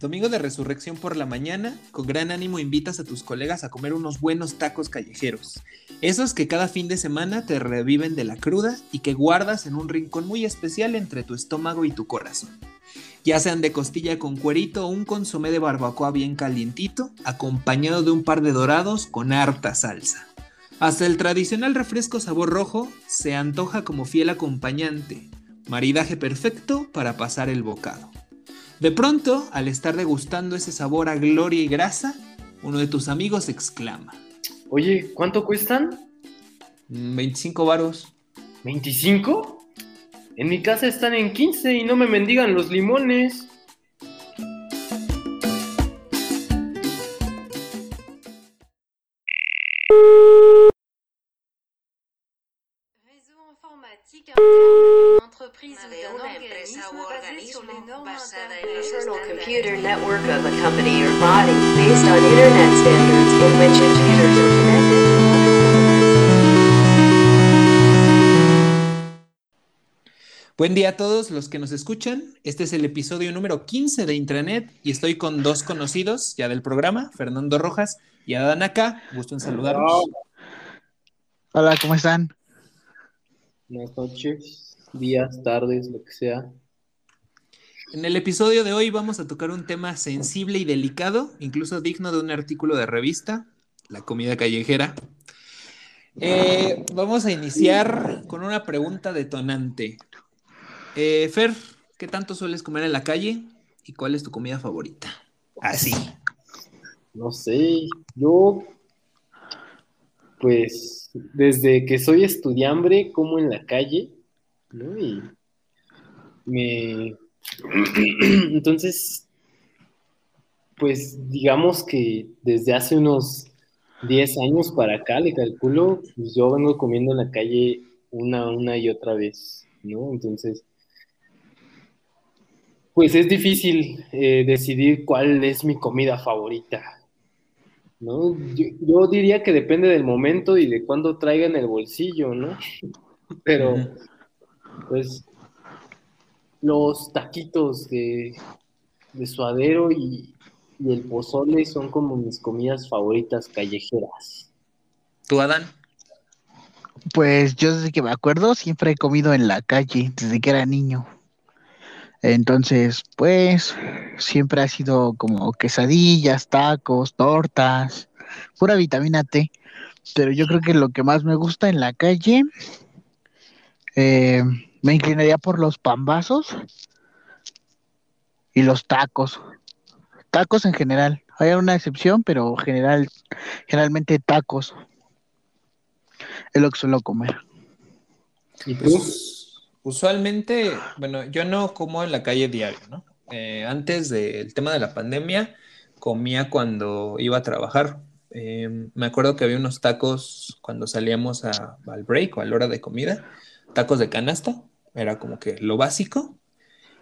Domingo de resurrección por la mañana, con gran ánimo invitas a tus colegas a comer unos buenos tacos callejeros. Esos que cada fin de semana te reviven de la cruda y que guardas en un rincón muy especial entre tu estómago y tu corazón. Ya sean de costilla con cuerito o un consomé de barbacoa bien calientito, acompañado de un par de dorados con harta salsa. Hasta el tradicional refresco sabor rojo se antoja como fiel acompañante, maridaje perfecto para pasar el bocado. De pronto, al estar degustando ese sabor a gloria y grasa, uno de tus amigos exclama. Oye, ¿cuánto cuestan? 25 varos. ¿25? En mi casa están en 15 y no me mendigan los limones. Entreprise ou d'un organisme basé sur les normes Personal computer network of a company or body based on internet standards in which computers are connected. Buen día a todos los que nos escuchan. Este es el episodio número 15 de Intranet y estoy con dos conocidos ya del programa, Fernando Rojas y Adán acá. Gusto en saludarlos. Hola, ¿cómo están? Buenas noches, días, tardes, lo que sea. En el episodio de hoy vamos a tocar un tema sensible y delicado, incluso digno de un artículo de revista, la comida callejera. Eh, vamos a iniciar con una pregunta detonante. Eh, Fer, ¿qué tanto sueles comer en la calle y cuál es tu comida favorita? Así. No sé, yo pues desde que soy estudiambre como en la calle, ¿no? Y me... Entonces, pues digamos que desde hace unos 10 años para acá, le calculo, pues yo vengo comiendo en la calle una, una y otra vez, ¿no? Entonces, pues es difícil eh, decidir cuál es mi comida favorita, ¿no? Yo, diría que depende del momento y de cuándo traiga en el bolsillo, ¿no? Pero, pues, los taquitos de, suadero y, y, el pozole son como mis comidas favoritas callejeras. ¿Tú, Adán? Pues yo desde que me acuerdo siempre he comido en la calle, desde que era niño. Entonces, pues siempre ha sido como quesadillas, tacos, tortas, pura vitamina T. Pero yo creo que lo que más me gusta en la calle, eh, me inclinaría por los pambazos y los tacos. Tacos en general. Hay una excepción, pero general, generalmente tacos. Es lo que suelo comer. ¿Y pues Usualmente, bueno, yo no como en la calle diario, ¿no? Eh, antes del tema de la pandemia, comía cuando iba a trabajar. Eh, me acuerdo que había unos tacos cuando salíamos al break o a la hora de comida, tacos de canasta, era como que lo básico.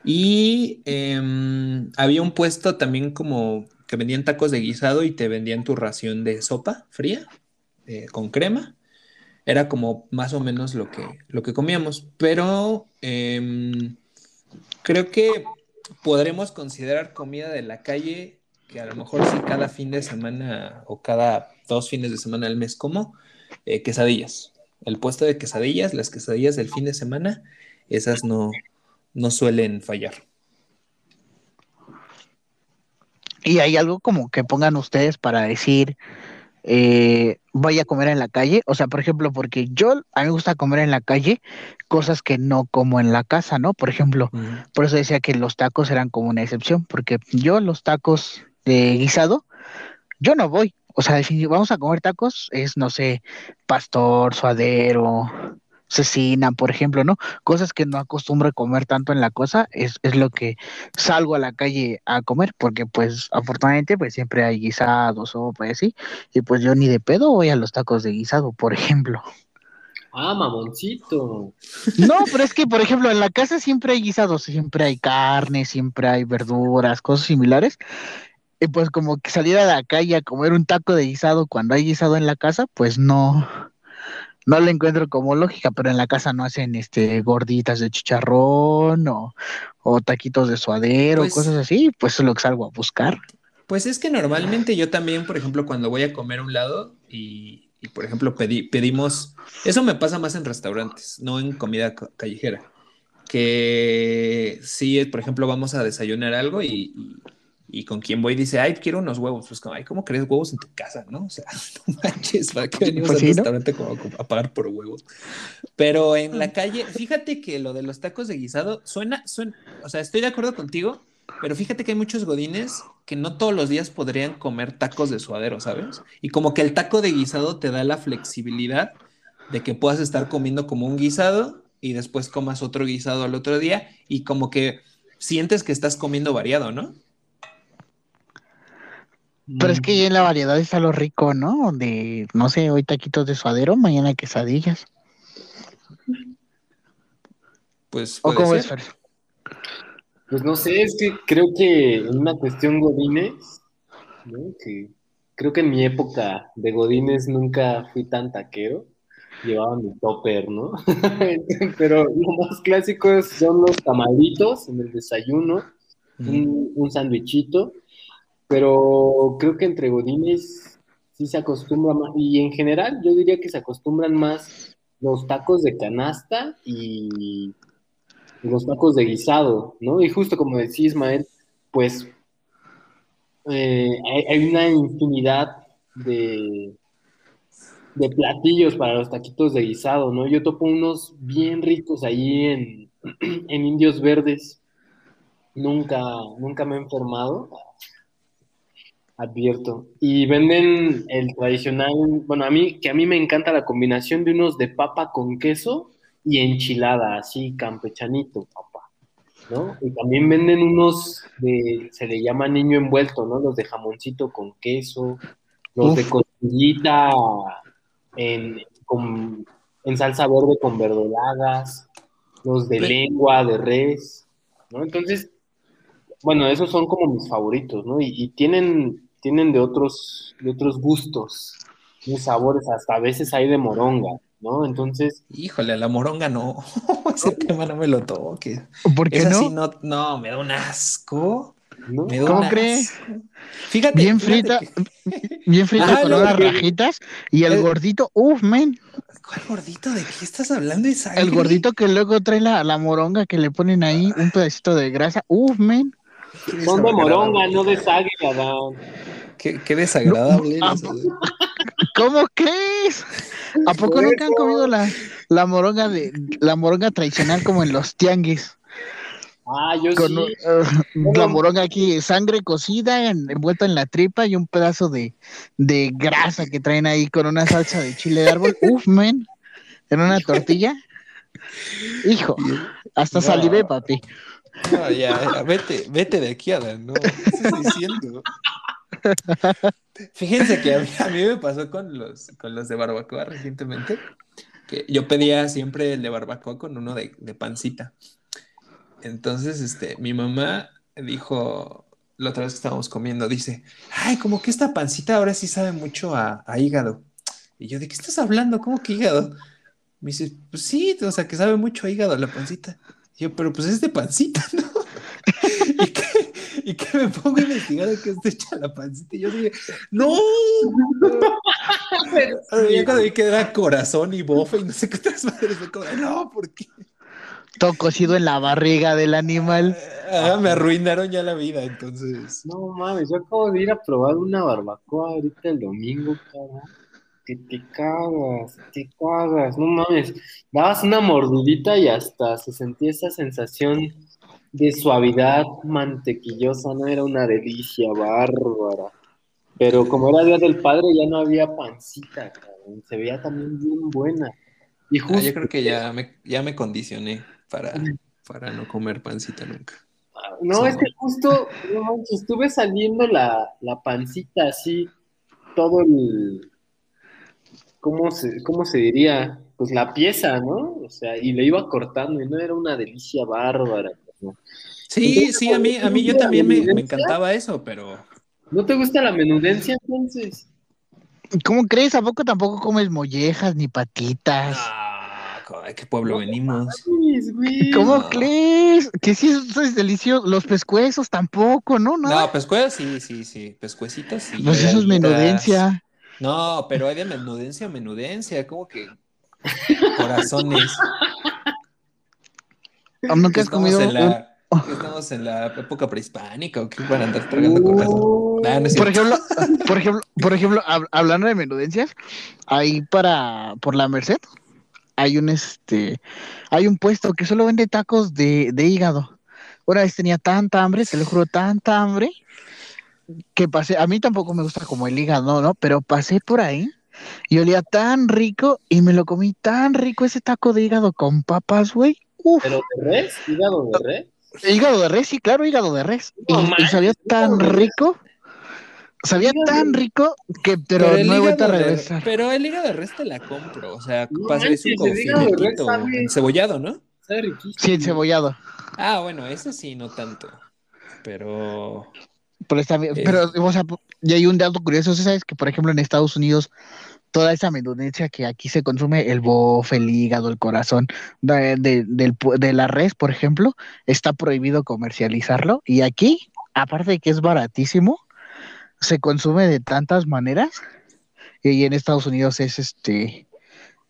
Y em, había un puesto también como que vendían tacos de guisado y te vendían tu ración de sopa fría eh, con crema era como más o menos lo que, lo que comíamos. Pero em, creo que podremos considerar comida de la calle que a lo mejor sí cada fin de semana o cada dos fines de semana al mes como eh, quesadillas. El puesto de quesadillas, las quesadillas del fin de semana, esas no, no suelen fallar. ¿Y hay algo como que pongan ustedes para decir, eh, vaya a comer en la calle. O sea, por ejemplo, porque yo, a mí me gusta comer en la calle cosas que no como en la casa, ¿no? Por ejemplo, por eso decía que los tacos eran como una excepción, porque yo los tacos de guisado, yo no voy. O sea, vamos a comer tacos, es, no sé, pastor, suadero, cecina, por ejemplo, ¿no? Cosas que no acostumbro a comer tanto en la cosa, es, es lo que salgo a la calle a comer, porque pues afortunadamente pues siempre hay guisados o pues así, y pues yo ni de pedo voy a los tacos de guisado, por ejemplo. Ah, mamoncito. No, pero es que, por ejemplo, en la casa siempre hay guisados, siempre hay carne, siempre hay verduras, cosas similares. Y pues como que salir a la calle a comer un taco de guisado cuando hay guisado en la casa, pues no, no le encuentro como lógica, pero en la casa no hacen este gorditas de chicharrón o, o taquitos de suadero, Pues- cosas así, pues es lo que salgo a buscar. Pues es que normalmente yo también, por ejemplo, cuando voy a comer a un lado y, y, por ejemplo, pedí, pedimos, eso me pasa más en restaurantes, no en comida ca- callejera, que sí, por ejemplo, vamos a desayunar algo y, y- y con quien voy dice, ay, quiero unos huevos, pues como, ay, ¿cómo crees huevos en tu casa, no? O sea, no manches, ¿para qué venimos Pues al sí, ¿no? restaurante como a pagar por huevos? Pero en la calle, fíjate que lo de los tacos de guisado suena, suena, o sea, estoy de acuerdo contigo, pero fíjate que hay muchos godines que no todos los días podrían comer tacos de suadero, ¿sabes? Y como que el taco de guisado te da la flexibilidad de que puedas estar comiendo como un guisado y después comas otro guisado al otro día y como que sientes que estás comiendo variado, ¿no? Pero es que ya en la variedad está lo rico, ¿no? De, no sé, hoy taquitos de suadero, mañana quesadillas. Pues ¿O cómo ser. es, Fer? Pues no sé, es que creo que en una cuestión Godines, ¿no? Que creo que en mi época de Godines nunca fui tan taquero. Llevaba mi topper, ¿no? Pero lo más clásico son los tamalitos en el desayuno, un, un sándwichito. Pero creo que entre Godines sí se acostumbra más, y en general yo diría que se acostumbran más los tacos de canasta y los tacos de guisado, ¿no? Y justo como decía Ismael, pues eh, hay, una infinidad de, de platillos para los taquitos de guisado, ¿no? Yo topo unos bien ricos ahí en, en Indios Verdes. Nunca, nunca me he enfermado, advierto. Y venden el tradicional, bueno, a mí, que a mí me encanta la combinación de unos de papa con queso y enchilada, así campechanito, papá, ¿no? Y también venden unos de, se le llama niño envuelto, ¿no? Los de jamoncito con queso, los de costillita en, con- en salsa verde con verdolagas, los de lengua de res, ¿no? Entonces, bueno, esos son como mis favoritos, ¿no? Y, y tienen, tienen de otros, de otros gustos, de sabores, hasta a veces hay de moronga, ¿no? Entonces, Híjole, a la moronga no. Ese tema no me lo toques. ¿Por qué Esa no? sí no, no, me da un asco. ¿no? Me da ¿Cómo crees? Fíjate, Bien frita, que- bien frita Ajá, con unas que- rajitas y el el- gordito, uff, men, ¿Cuál gordito? ¿De qué estás hablando, Isaac? el gordito que luego trae la, la moronga que le ponen ahí, un pedacito de grasa, uff, men. Son de moronga, no de. Qué, qué desagradable. No, eres, ah, ¿Cómo crees? ¿A poco nunca han comido la, la moronga de la moronga tradicional como en los tianguis? Ah, yo Con sí. uh, la moronga aquí, sangre cocida, en- envuelta en la tripa y un pedazo de, de grasa que traen ahí con una salsa de chile de árbol. Uf, men, en una tortilla. Hijo, hasta No. salivé, papi. No, ya, vete, vete de aquí, Adán, no, ¿qué estás diciendo? Fíjense que a mí, a mí me pasó con los, con los de barbacoa recientemente, que yo pedía siempre el de barbacoa con uno de, de pancita. Entonces, este, mi mamá dijo, la otra vez que estábamos comiendo, dice, ay, como que esta pancita ahora sí sabe mucho a, a hígado. Y yo, ¿de qué estás hablando? ¿Cómo que hígado? Me dice, pues sí, o sea, que sabe mucho a hígado la pancita. Y yo, pero pues es de pancita, ¿no? ¿Y que, y que me pongo a investigar de qué está hecha la pancita. Y yo dije, ¡no! Pero ya cuando vi que era corazón y bofe y no sé qué otras madres, fue como, no, ¿por qué? Todo cocido en la barriga del animal. Ah, me arruinaron ya la vida, entonces. No mames, yo acabo de ir a probar una barbacoa ahorita el domingo, cara. Que te cagas, te cagas, no mames. Dabas una mordidita y hasta se sentía esa sensación de suavidad mantequillosa, no era una delicia bárbara. Pero como era Día del Padre, ya no había pancita, cabrón. Se veía también bien buena. Y Ah, justo, yo creo que ya me, ya me condicioné para, para no comer pancita nunca. No, es que justo, no estuve saliendo la, la pancita así, todo el, ¿cómo se, cómo se diría? Pues la pieza, ¿no? O sea, y le iba cortando y no era una delicia bárbara. ¿no? Sí, Entonces, sí, a mí, a mí yo ¿la también me, me encantaba eso, pero ¿No te gusta la menudencia entonces? ¿Cómo crees? ¿A poco tampoco comes mollejas ni patitas? Ah, ¿de qué pueblo venimos? ¿Cómo No. crees? Que sí, eso es delicioso. Los pescuezos tampoco, ¿no? Nada. No, pescuezos sí, sí, sí. Pescuecitos sí. pues eso es menudencia. No, pero hay de menudencia a menudencia, como que corazones. ¿O ¿Nunca has comido en un- la, ¿qué estamos en la época prehispánica o qué para andar tragando no es Por ejemplo, por ejemplo, por ejemplo, hab- hablando de menudencias, ahí para por la Merced hay un este hay un puesto que solo vende tacos de, de hígado. Una vez tenía tanta hambre, te lo juro, tanta hambre que pasé, a mí tampoco me gusta como el hígado, ¿no? Pero pasé por ahí y olía tan rico y me lo comí tan rico ese taco de hígado con papas, güey. Uf, ¿Pero de res? ¿Hígado de res? hígado de res, sí, claro, hígado de res. Y, No y sabía tan rico, sabía Hígado tan rico que, pero, Pero el no he vuelto a de- regresar. pero el hígado de res te la compro, o sea, No pasa- es un sabe- encebollado, ¿no? Sabe riquísimo. Sí, encebollado. Ah, bueno, ese sí, no tanto. Pero Pero está bien, Eh. pero, o sea, y hay un dato curioso, ¿sí ¿sabes? Que, por ejemplo, en Estados Unidos, toda esa menudencia que aquí se consume, el bofe, el hígado, el corazón, de, de- del de la res, por ejemplo, está prohibido comercializarlo. Y aquí, aparte de que es baratísimo, se consume de tantas maneras. Y en Estados Unidos es este,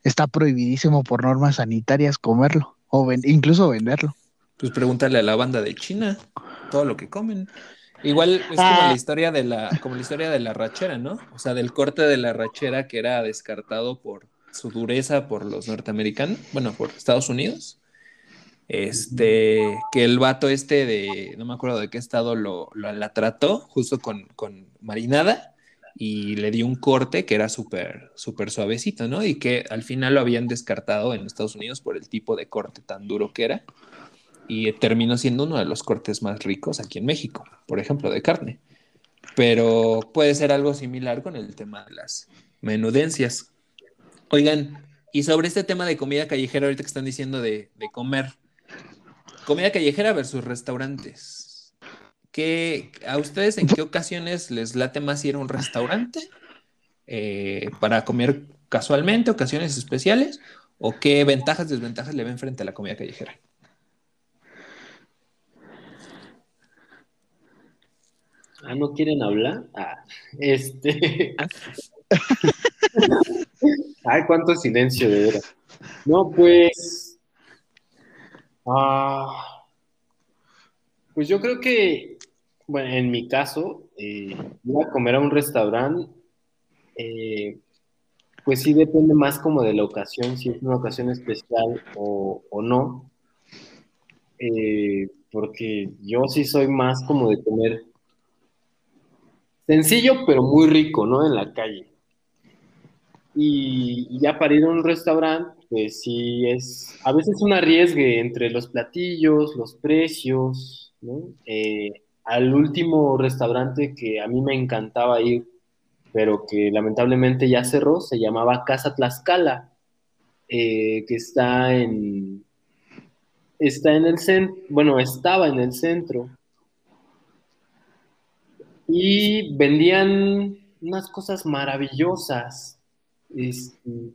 está prohibidísimo por normas sanitarias comerlo, o ven- incluso venderlo. pues pregúntale a la banda de China todo lo que comen. Igual es como Ah. la historia de la, como la historia de la rachera, ¿no? O sea, del corte de la rachera que era descartado por su dureza por los norteamericanos, bueno, por Estados Unidos. Este, que el vato este de, no me acuerdo de qué estado lo, lo- la trató, justo con, con marinada, y le dio un corte que era súper, súper suavecito, ¿no? Y que al final lo habían descartado en Estados Unidos por el tipo de corte tan duro que era y terminó siendo uno de los cortes más ricos aquí en México, por ejemplo, de carne. Pero puede ser algo similar con el tema de las menudencias. Oigan, y sobre este tema de comida callejera, ahorita que están diciendo de, comer, comida callejera versus restaurantes. ¿Qué, ¿A ustedes en qué ocasiones les late más ir a un restaurante eh, para comer casualmente, ocasiones especiales? ¿O qué ventajas, desventajas le ven frente a la comida callejera? Ah, ¿no quieren hablar? Ah, este. Ay, cuánto silencio de veras. No, pues. Ah, pues yo creo que, bueno, en mi caso, eh, ir a comer a un restaurante, eh, pues sí depende más como de la ocasión, si es una ocasión especial o, o no. Eh, porque yo sí soy más como de comer sencillo, pero muy rico, ¿no? En la calle. Y, ya para ir a un restaurante, pues sí es a veces un arriesgue entre los platillos, los precios, ¿no? Eh, al último restaurante que a mí me encantaba ir, pero que lamentablemente ya cerró, se llamaba Casa Tlaxcala, eh, que está en, está en el centro, bueno, estaba en el centro, y vendían unas cosas maravillosas. Este,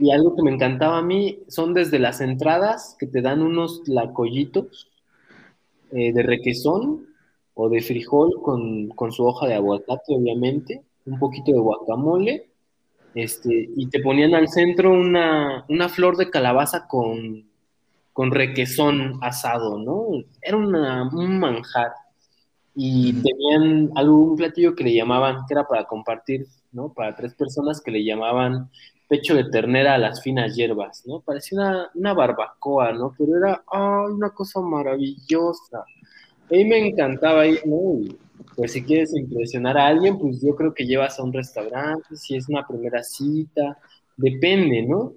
y algo que me encantaba a mí son desde las entradas que te dan unos tlacoyitos eh, de requesón o de frijol con, con su hoja de aguacate, obviamente, un poquito de guacamole, este, y te ponían al centro una, una flor de calabaza con, con requesón asado, ¿no? Era una, un manjar y tenían algún platillo que le llamaban, que era para compartir, ¿no? Para tres personas que le llamaban pecho de ternera a las finas hierbas, ¿no? Parecía una, una barbacoa, ¿no? Pero era ay, una cosa maravillosa. A mí me encantaba ir, ¿no? Y, pues si quieres impresionar a alguien, pues yo creo que llevas a un restaurante, si es una primera cita, depende, ¿no?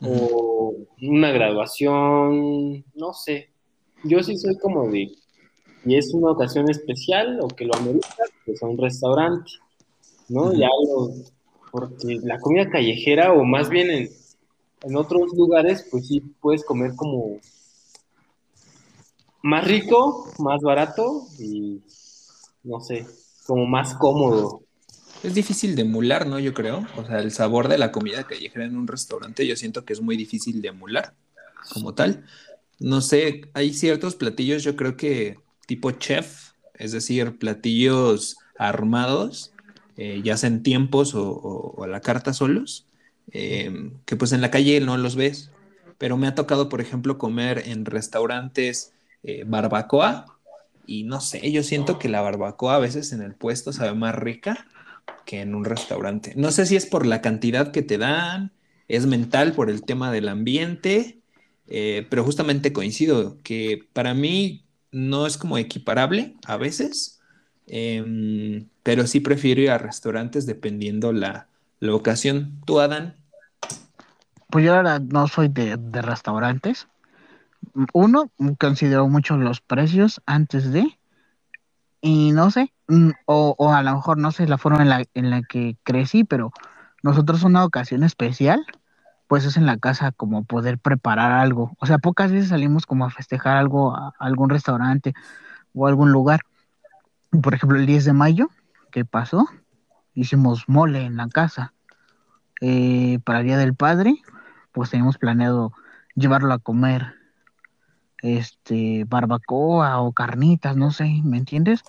O una graduación, no sé. Yo sí soy como de y es una ocasión especial o que lo amerita, pues a un restaurante, ¿no? Ujú. Ya lo, porque la comida callejera o más bien en, en otros lugares, pues sí puedes comer como más rico, más barato y no sé, como más cómodo. es difícil de emular, ¿no? Yo creo. O sea, el sabor de la comida callejera en un restaurante, yo siento que es muy difícil de emular como tal. No sé, hay ciertos platillos, yo creo que tipo chef, es decir, platillos armados, eh, ya sea en tiempos o, a la carta solos, eh, que pues en la calle no los ves. Pero me ha tocado, por ejemplo, comer en restaurantes eh, barbacoa y no sé, yo siento que la barbacoa a veces en el puesto sabe más rica que en un restaurante. No sé si es por la cantidad que te dan, es mental por el tema del ambiente, pero justamente coincido que para mí no es como equiparable a veces, em, pero sí prefiero ir a restaurantes dependiendo la, la ocasión. ¿Tú, Adán? Pues yo ahora no soy de, de restaurantes. Uno, considero mucho los precios antes de, y no sé, mm, o, o, a lo mejor no sé la forma en la, en la que crecí, pero nosotros una ocasión especial, pues es en la casa como poder preparar algo. O sea, pocas veces salimos como a festejar algo a, algún restaurante o algún lugar. Por ejemplo, el 10 de mayo, que pasó, hicimos mole en la casa. Eh, para el Día del Padre, pues teníamos planeado llevarlo a comer este, barbacoa o carnitas, no sé, ¿me entiendes?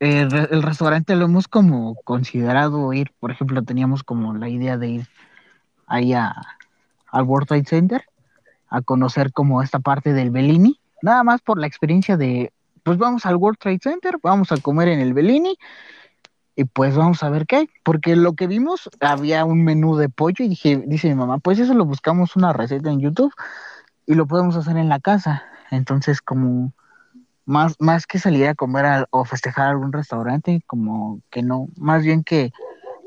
El, restaurante lo hemos como considerado ir, por ejemplo, teníamos como la idea de ir ahí a, al World Trade Center a conocer como esta parte del Bellini, nada más por la experiencia de, pues vamos al World Trade Center, vamos a comer en el Bellini y pues vamos a ver qué hay, porque lo que vimos había un menú de pollo y dije, dice mi mamá, pues eso lo buscamos una receta en YouTube y lo podemos hacer en la casa. Entonces, como más, más que salir a comer o festejar algún restaurante, como que no, más bien que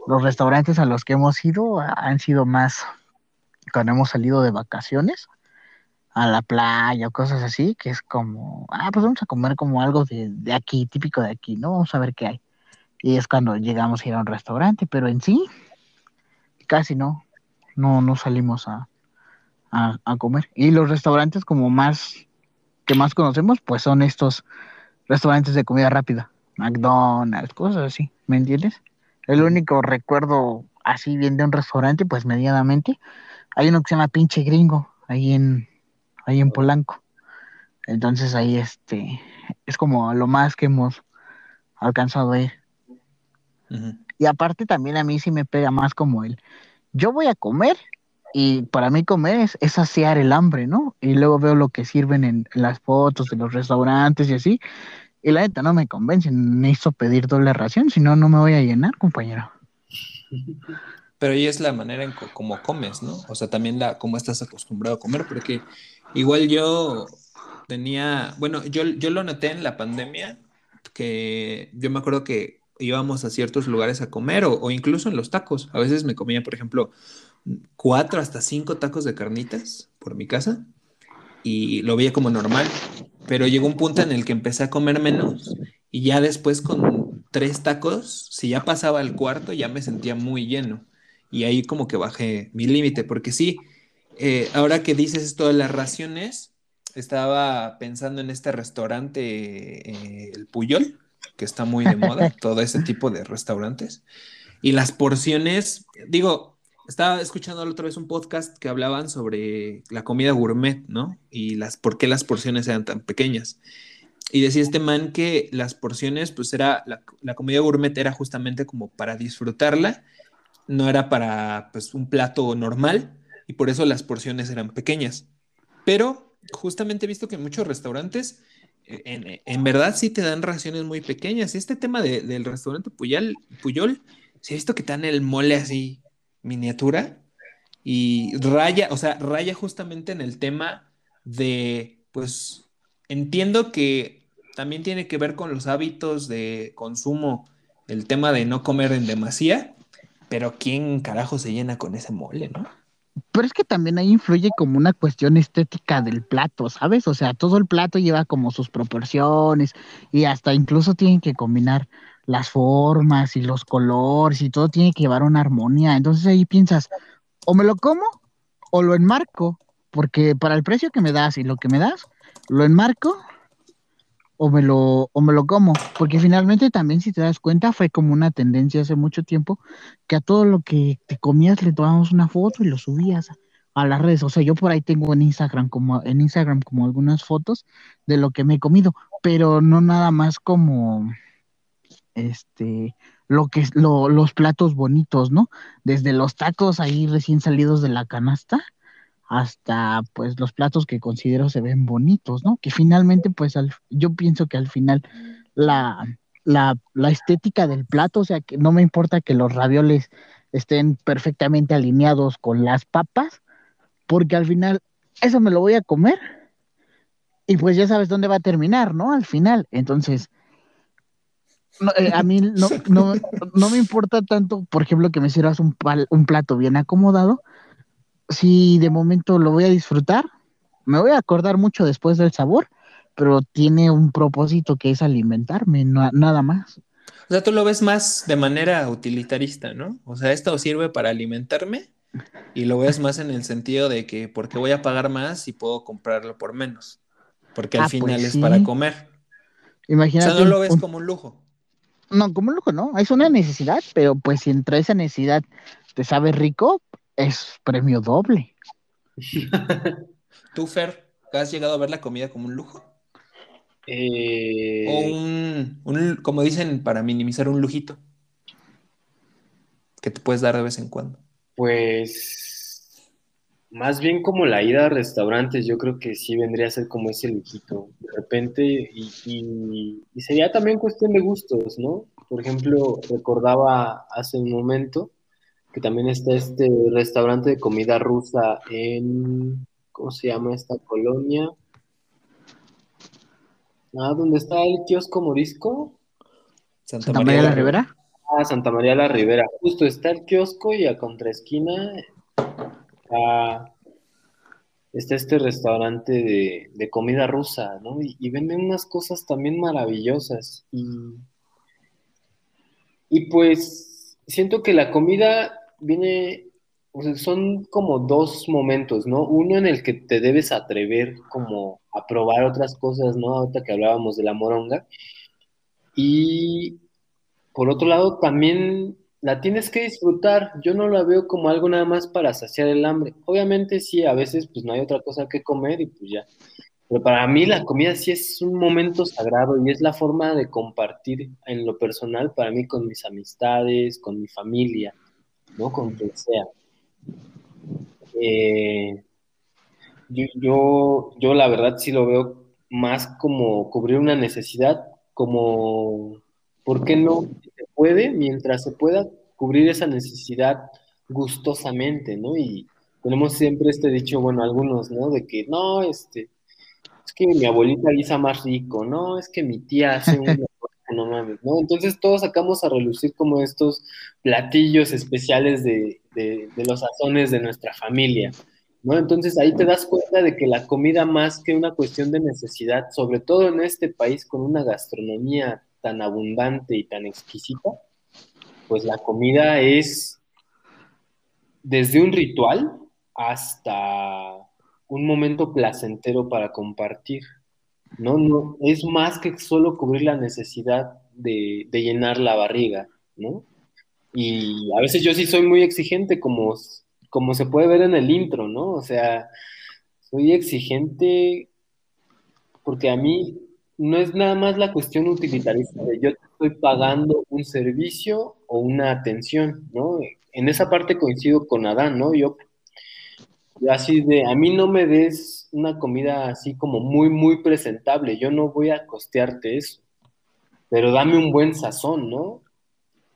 los restaurantes a los que hemos ido han sido más cuando hemos salido de vacaciones a la playa o cosas así, que es como, ah, pues vamos a comer como algo de, de aquí, típico de aquí, ¿no? Vamos a ver qué hay. Y es cuando llegamos a ir a un restaurante, pero en sí, casi no, no, no salimos a, a, a comer. Y los restaurantes como más que más conocemos, pues son estos restaurantes de comida rápida, McDonald's, cosas así, ¿me entiendes? El único recuerdo así bien de un restaurante, pues medianamente, hay uno que se llama Pinche Gringo, ahí en, ahí en Polanco. Entonces ahí este es como lo más que hemos alcanzado a ir. Y aparte también a mí sí me pega más como el, yo voy a comer y para mí comer es, es, saciar el hambre, ¿no? Y luego veo lo que sirven en las fotos de los restaurantes y así. Y la neta no me convence, necesito pedir doble ración, si no, no me voy a llenar, compañero. Pero ahí es la manera en cómo comes, ¿no? O sea, también la cómo estás acostumbrado a comer, porque igual yo tenía, bueno, yo, yo lo noté en la pandemia, que yo me acuerdo que íbamos a ciertos lugares a comer o, o incluso en los tacos. A veces me comía, por ejemplo, cuatro hasta cinco tacos de carnitas por mi casa y lo veía como normal, pero llegó un punto en el que empecé a comer menos y ya después con tres tacos, si ya pasaba el cuarto, ya me sentía muy lleno y ahí como que bajé mi límite, porque sí, eh, ahora que dices esto de las raciones, estaba pensando en este restaurante, eh, el Puyol, que está muy de moda, todo ese tipo de restaurantes. Y las porciones, digo, estaba escuchando la otra vez un podcast que hablaban sobre la comida gourmet, ¿no? Y las, por qué las porciones eran tan pequeñas. Y decía este man que las porciones, pues era, la, comida gourmet era justamente como para disfrutarla, no era para, pues, un plato normal, y por eso las porciones eran pequeñas. Pero justamente he visto que en muchos restaurantes, eh, en, verdad sí te dan raciones muy pequeñas. Este tema del restaurante Puyol, Puyol, sí he visto que te dan el mole así miniatura y raya, o sea, raya justamente en el tema de, pues, entiendo que también tiene que ver con los hábitos de consumo, el tema de no comer en demasía, pero ¿quién carajo se llena con ese mole, no? Pero es que también ahí influye como una cuestión estética del plato, ¿sabes? O sea, todo el plato lleva como sus proporciones y hasta incluso tienen que combinar las formas y los colores y todo tiene que llevar una armonía. Entonces ahí piensas, o me lo como o lo enmarco, porque para el precio que me das y lo que me das, lo enmarco o me lo, o me lo como, porque finalmente también si te das cuenta fue como una tendencia hace mucho tiempo que a todo lo que te comías le tomamos una foto y lo subías a las redes. O sea, yo por ahí tengo en Instagram como en Instagram como algunas fotos de lo que me he comido, pero no nada más como este lo que lo, los platos bonitos, ¿no? Desde los tacos ahí recién salidos de la canasta hasta pues los platos que considero se ven bonitos, ¿no? Que finalmente pues al, yo pienso que al final la, la, la estética del plato, o sea, que no me importa que los ravioles estén perfectamente alineados con las papas, porque al final eso me lo voy a comer y pues ya sabes dónde va a terminar, ¿no? Al final, entonces, eh, a mí no, no, no, me importa tanto, por ejemplo, que me sirvas un, un plato bien acomodado, si de momento lo voy a disfrutar, me voy a acordar mucho después del sabor, pero tiene un propósito que es alimentarme, nada más. O sea, tú lo ves más de manera utilitarista, ¿no? O sea, esto sirve para alimentarme y lo ves más en el sentido de que porque voy a pagar más y puedo comprarlo por menos, porque al ah, final pues es para comer. Imagínate. O sea, no lo ves como un lujo. No, como un lujo, no. Es una necesidad, pero pues si entre esa necesidad te sabe rico, es premio doble. ¿Tú, Fer, has llegado a ver la comida como un lujo? Eh, o un, como dicen, para minimizar un lujito que te puedes dar de vez en cuando. Pues más bien como la ida a restaurantes, yo creo que sí vendría a ser como ese lujito de repente y, y sería también cuestión de gustos, ¿no? Por ejemplo, recordaba hace un momento que también está este restaurante de comida rusa en, ¿cómo se llama esta colonia? Ah, ¿dónde está el kiosco morisco? Santa, María, la Ribera. Ah, Santa María la Ribera. Justo está el kiosco y a contraesquina está, está este restaurante de, comida rusa, ¿no? Y, y, venden unas cosas también maravillosas. Y, y pues siento que la comida viene, son como dos momentos, ¿no? Uno en el que te debes atrever como a probar otras cosas, ¿no? Ahorita que hablábamos de la moronga. Y por otro lado, también la tienes que disfrutar. Yo no la veo como algo nada más para saciar el hambre. Obviamente sí, a veces pues no hay otra cosa que comer y pues ya. Pero para mí la comida sí es un momento sagrado y es la forma de compartir en lo personal para mí con mis amistades, con mi familia. ¿No? Con quien sea. Eh, yo, yo, la verdad sí lo veo más como cubrir una necesidad, como, ¿por qué no? Se puede, mientras se pueda, cubrir esa necesidad gustosamente, ¿no? Y tenemos siempre este dicho, bueno, algunos, ¿no? De que, no, este, es que mi abuelita guisa más rico, no, es que mi tía hace un no mames, ¿no? Entonces todos sacamos a relucir como estos platillos especiales de, los sazones de nuestra familia, ¿no? Entonces ahí te das cuenta de que la comida más que una cuestión de necesidad, sobre todo en este país con una gastronomía tan abundante y tan exquisita, pues la comida es desde un ritual hasta un momento placentero para compartir. ¿No? no es más que solo cubrir la necesidad de, llenar la barriga, ¿no? Y a veces yo sí soy muy exigente, como, como se puede ver en el intro, ¿no? O sea, soy exigente porque a mí no es nada más la cuestión utilitarista de yo te estoy pagando un servicio o una atención, ¿no? En esa parte coincido con Adán, ¿no? Yo así de, a mí no me des una comida así como muy, muy presentable, yo no voy a costearte eso, pero dame un buen sazón, ¿no?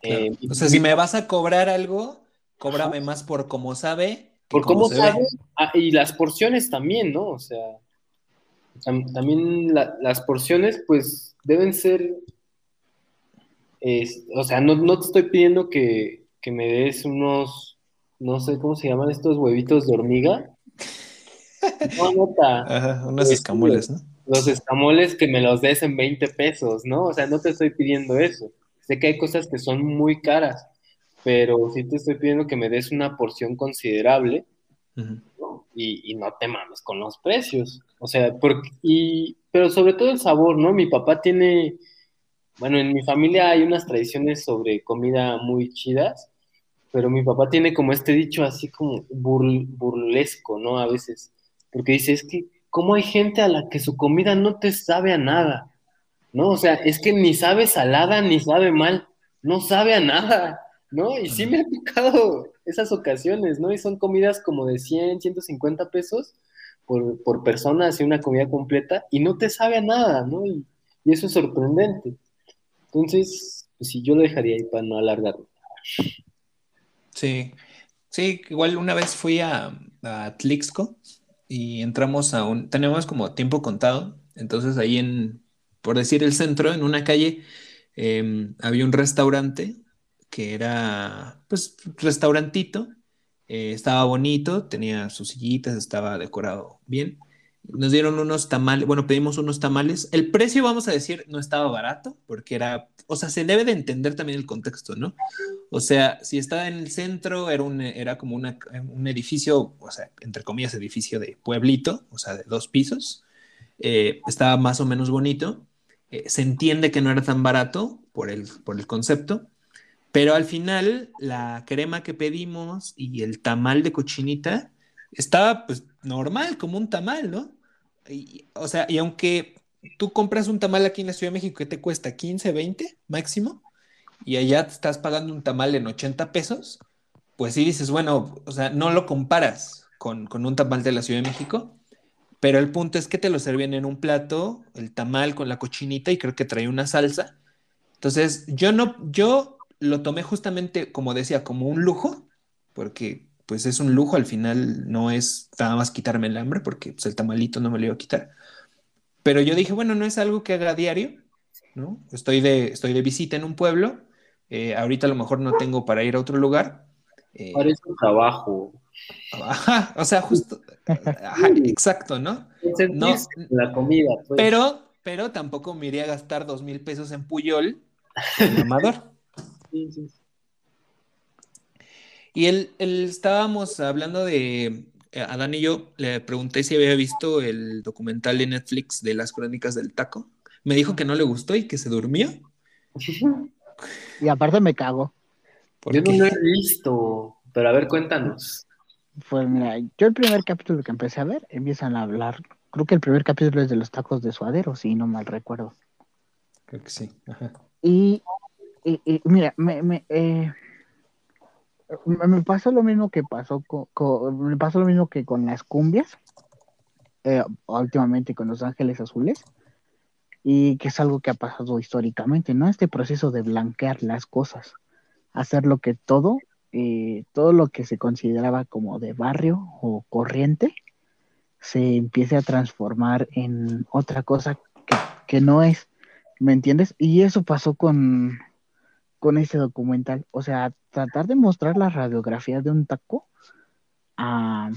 Eh, o sea, si me vas a cobrar algo, cóbrame más por cómo sabe. Por cómo, sabe, ah, y las porciones también, ¿no? O sea, también las porciones pues deben ser, o sea, no, no, te estoy pidiendo que, que me des unos no sé cómo se llaman estos huevitos de hormiga. No, nota. Ajá, unos escamoles, ¿no? Los escamoles que me los des en 20 pesos, ¿no? O sea, no te estoy pidiendo eso. Sé que hay cosas que son muy caras, pero sí te estoy pidiendo que me des una porción considerable y, no te mames con los precios. O sea, porque, y, pero sobre todo el sabor, ¿no? Mi papá tiene, bueno, en mi familia hay unas tradiciones sobre comida muy chidas, pero mi papá tiene como este dicho así como burlesco, ¿no? A veces, porque dice, es que, ¿cómo hay gente a la que su comida no te sabe a nada? ¿No? O sea, es que ni sabe salada ni sabe mal, no sabe a nada, ¿no? Y sí me ha tocado esas ocasiones, ¿no? Y son comidas como de 100, 150 pesos por, persona, así una comida completa, y no te sabe a nada, ¿no? Y, eso es sorprendente. Entonces, pues sí, yo lo dejaría ahí para no alargarlo. Sí, sí, igual una vez fui a, a Tlixco y entramos a un, tenemos como tiempo contado, entonces ahí en, por decir el centro, en una calle, em, había un restaurante que era, pues, restaurantito, eh, estaba bonito, tenía sus sillitas, estaba decorado bien. Nos dieron unos tamales, bueno, pedimos unos tamales. El precio, vamos a decir, no estaba barato, porque era, o sea, se debe de entender también el contexto, ¿no? O sea, si estaba en el centro, era, un, era como un edificio, o sea, entre comillas, edificio de pueblito, o sea, de dos pisos. Eh, estaba más o menos bonito. Eh, se entiende que no era tan barato por el, por el concepto, pero al final, la crema que pedimos y el tamal de cochinita estaba pues normal, como un tamal, ¿no? O sea, y aunque tú compras un tamal aquí en la Ciudad de México que te cuesta 15, 20 máximo, y allá estás pagando un tamal en 80 pesos, pues sí dices, bueno, o sea, no lo comparas con, con un tamal de la Ciudad de México, pero el punto es que te lo servían en un plato, el tamal con la cochinita y creo que trae una salsa. Entonces, yo no, yo lo tomé justamente, como decía, como un lujo, porque pues es un lujo, al final no es nada más quitarme el hambre, porque pues, el tamalito no me lo iba a quitar. Pero yo dije, bueno, no es algo que haga diario, ¿no? Estoy de, estoy de visita en un pueblo, eh, ahorita a lo mejor no tengo para ir a otro lugar. Eh, Parece un trabajo. Ajá, o sea, justo, ajá, exacto, ¿no? no la comida. Pues. Pero, pero tampoco me iría a gastar dos mil pesos en Puyol, en Amador. Y él, estábamos hablando de, eh, Adán y yo le pregunté si había visto el documental de Netflix de las crónicas del taco. Me dijo que no le gustó y que se durmió. Y aparte me cago. Yo no lo he visto, pero a ver, cuéntanos. Pues mira, yo el primer capítulo que empecé a ver, empiezan a hablar, creo que el primer capítulo es de los tacos de suadero, si no mal recuerdo. Creo que sí. Y y, mira, me, me, eh, me, pasó lo mismo que pasó con, me pasó lo mismo que con las cumbias, eh, últimamente con Los Ángeles Azules, y que es algo que ha pasado históricamente, ¿no? Este proceso de blanquear las cosas, hacer lo que todo, eh, todo lo que se consideraba como de barrio o corriente, se empiece a transformar en otra cosa que, que no es, ¿me entiendes? Y eso pasó con, con ese documental. O sea, tratar de mostrar la radiografía de un taco a,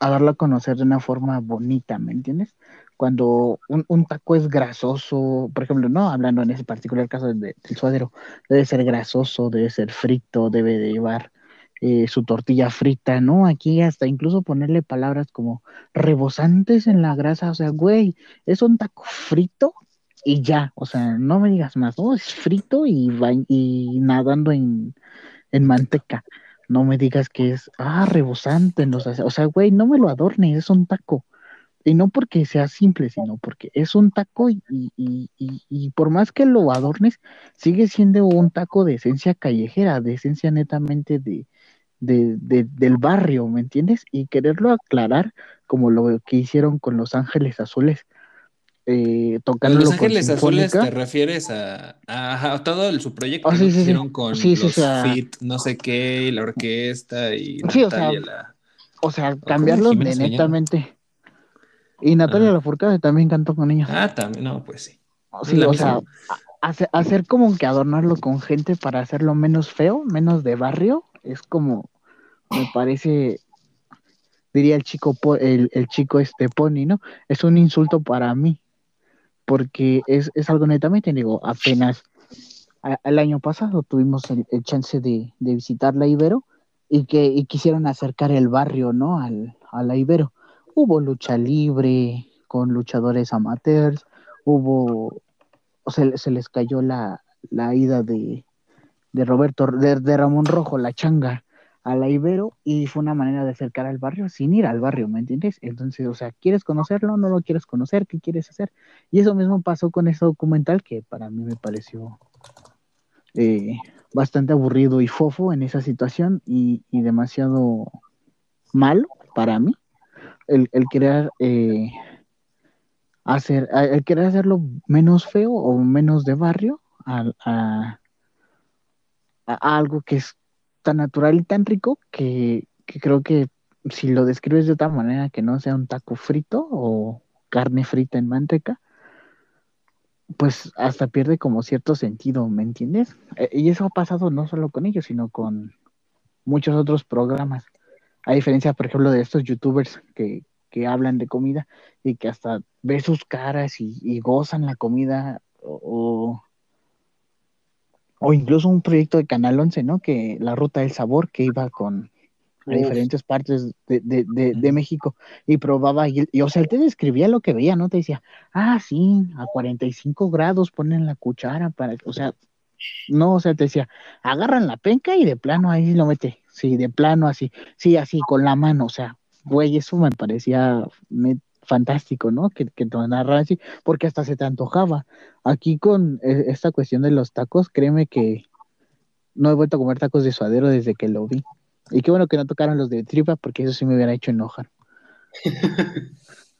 a darlo a conocer de una forma bonita, ¿me entiendes? Cuando un, taco es grasoso, por ejemplo, no hablando en ese particular caso del, suadero, debe ser grasoso, debe ser frito, debe de llevar eh, su tortilla frita, ¿no? Aquí hasta incluso ponerle palabras como rebosantes en la grasa, o sea, güey, es un taco frito y ya, o sea, no me digas más, no, es frito y, y nadando en, manteca. No me digas que es, ah, rebosante, no, o sea, güey, no me lo adornes, es un taco. Y no porque sea simple, sino porque es un taco y, y, y, por más que lo adornes, sigue siendo un taco de esencia callejera, de esencia netamente de, de, del barrio, ¿me entiendes? Y quererlo aclarar como lo que hicieron con Los Ángeles Azules, eh, tocando Los Ángeles Azules te refieres a, a, todo su proyecto ah, que hicieron con los Fit, no sé qué, y la orquesta y Natalia, o sea, o sea cambiarlo de netamente. Y Natalia ah. Lafourcade también cantó con ellos. Ah, también, no, pues sí. Sí, o sea, hacer, hacer como que adornarlo con gente para hacerlo menos feo, menos de barrio, es como, me parece diría el chico el, el, chico este pony, ¿no? Es un insulto para mí, porque es, algo netamente, digo, apenas el año pasado tuvimos el, chance de, visitar la Ibero y que quisieron acercar el barrio, ¿no? Al, a la Ibero. Hubo lucha libre, con luchadores amateurs, hubo, o sea, se les cayó la, la ida de, de Roberto, de, de, Ramón Rojo, la changa, a la Ibero, y fue una manera de acercar al barrio sin ir al barrio, ¿me entiendes? Entonces, o sea, ¿quieres conocerlo? ¿No lo quieres conocer? ¿Qué quieres hacer? Y eso mismo pasó con ese documental que para mí me pareció eh, bastante aburrido y fofo en esa situación y, y demasiado malo para mí el, el querer eh, hacer, el querer hacerlo menos feo o menos de barrio a, a, a algo que es tan natural y tan rico que, creo que si lo describes de otra manera que no sea un taco frito o carne frita en manteca, pues hasta pierde como cierto sentido, ¿me entiendes? E, y eso ha pasado no solo con ellos, sino con muchos otros programas. A diferencia, por ejemplo, de estos youtubers que, que hablan de comida y que hasta ves sus caras y, y gozan la comida o, o incluso un proyecto de Canal 11, ¿no? Que la ruta del sabor que iba con a diferentes partes de, de, de, de, México y probaba y, y, o sea, él te describía lo que veía, ¿no? Te decía, ah, sí, a 45 grados ponen la cuchara para, o sea, no, o sea, te decía, agarran la penca y de plano ahí lo mete, sí, de plano así, sí, así, con la mano, o sea, güey, eso me parecía me, fantástico, ¿no? Que, que te narran así, porque hasta se te antojaba. Aquí con eh, esta cuestión de los tacos, créeme que no he vuelto a comer tacos de suadero desde que lo vi. Y qué bueno que no tocaron los de tripa, porque eso sí me hubiera hecho enojar.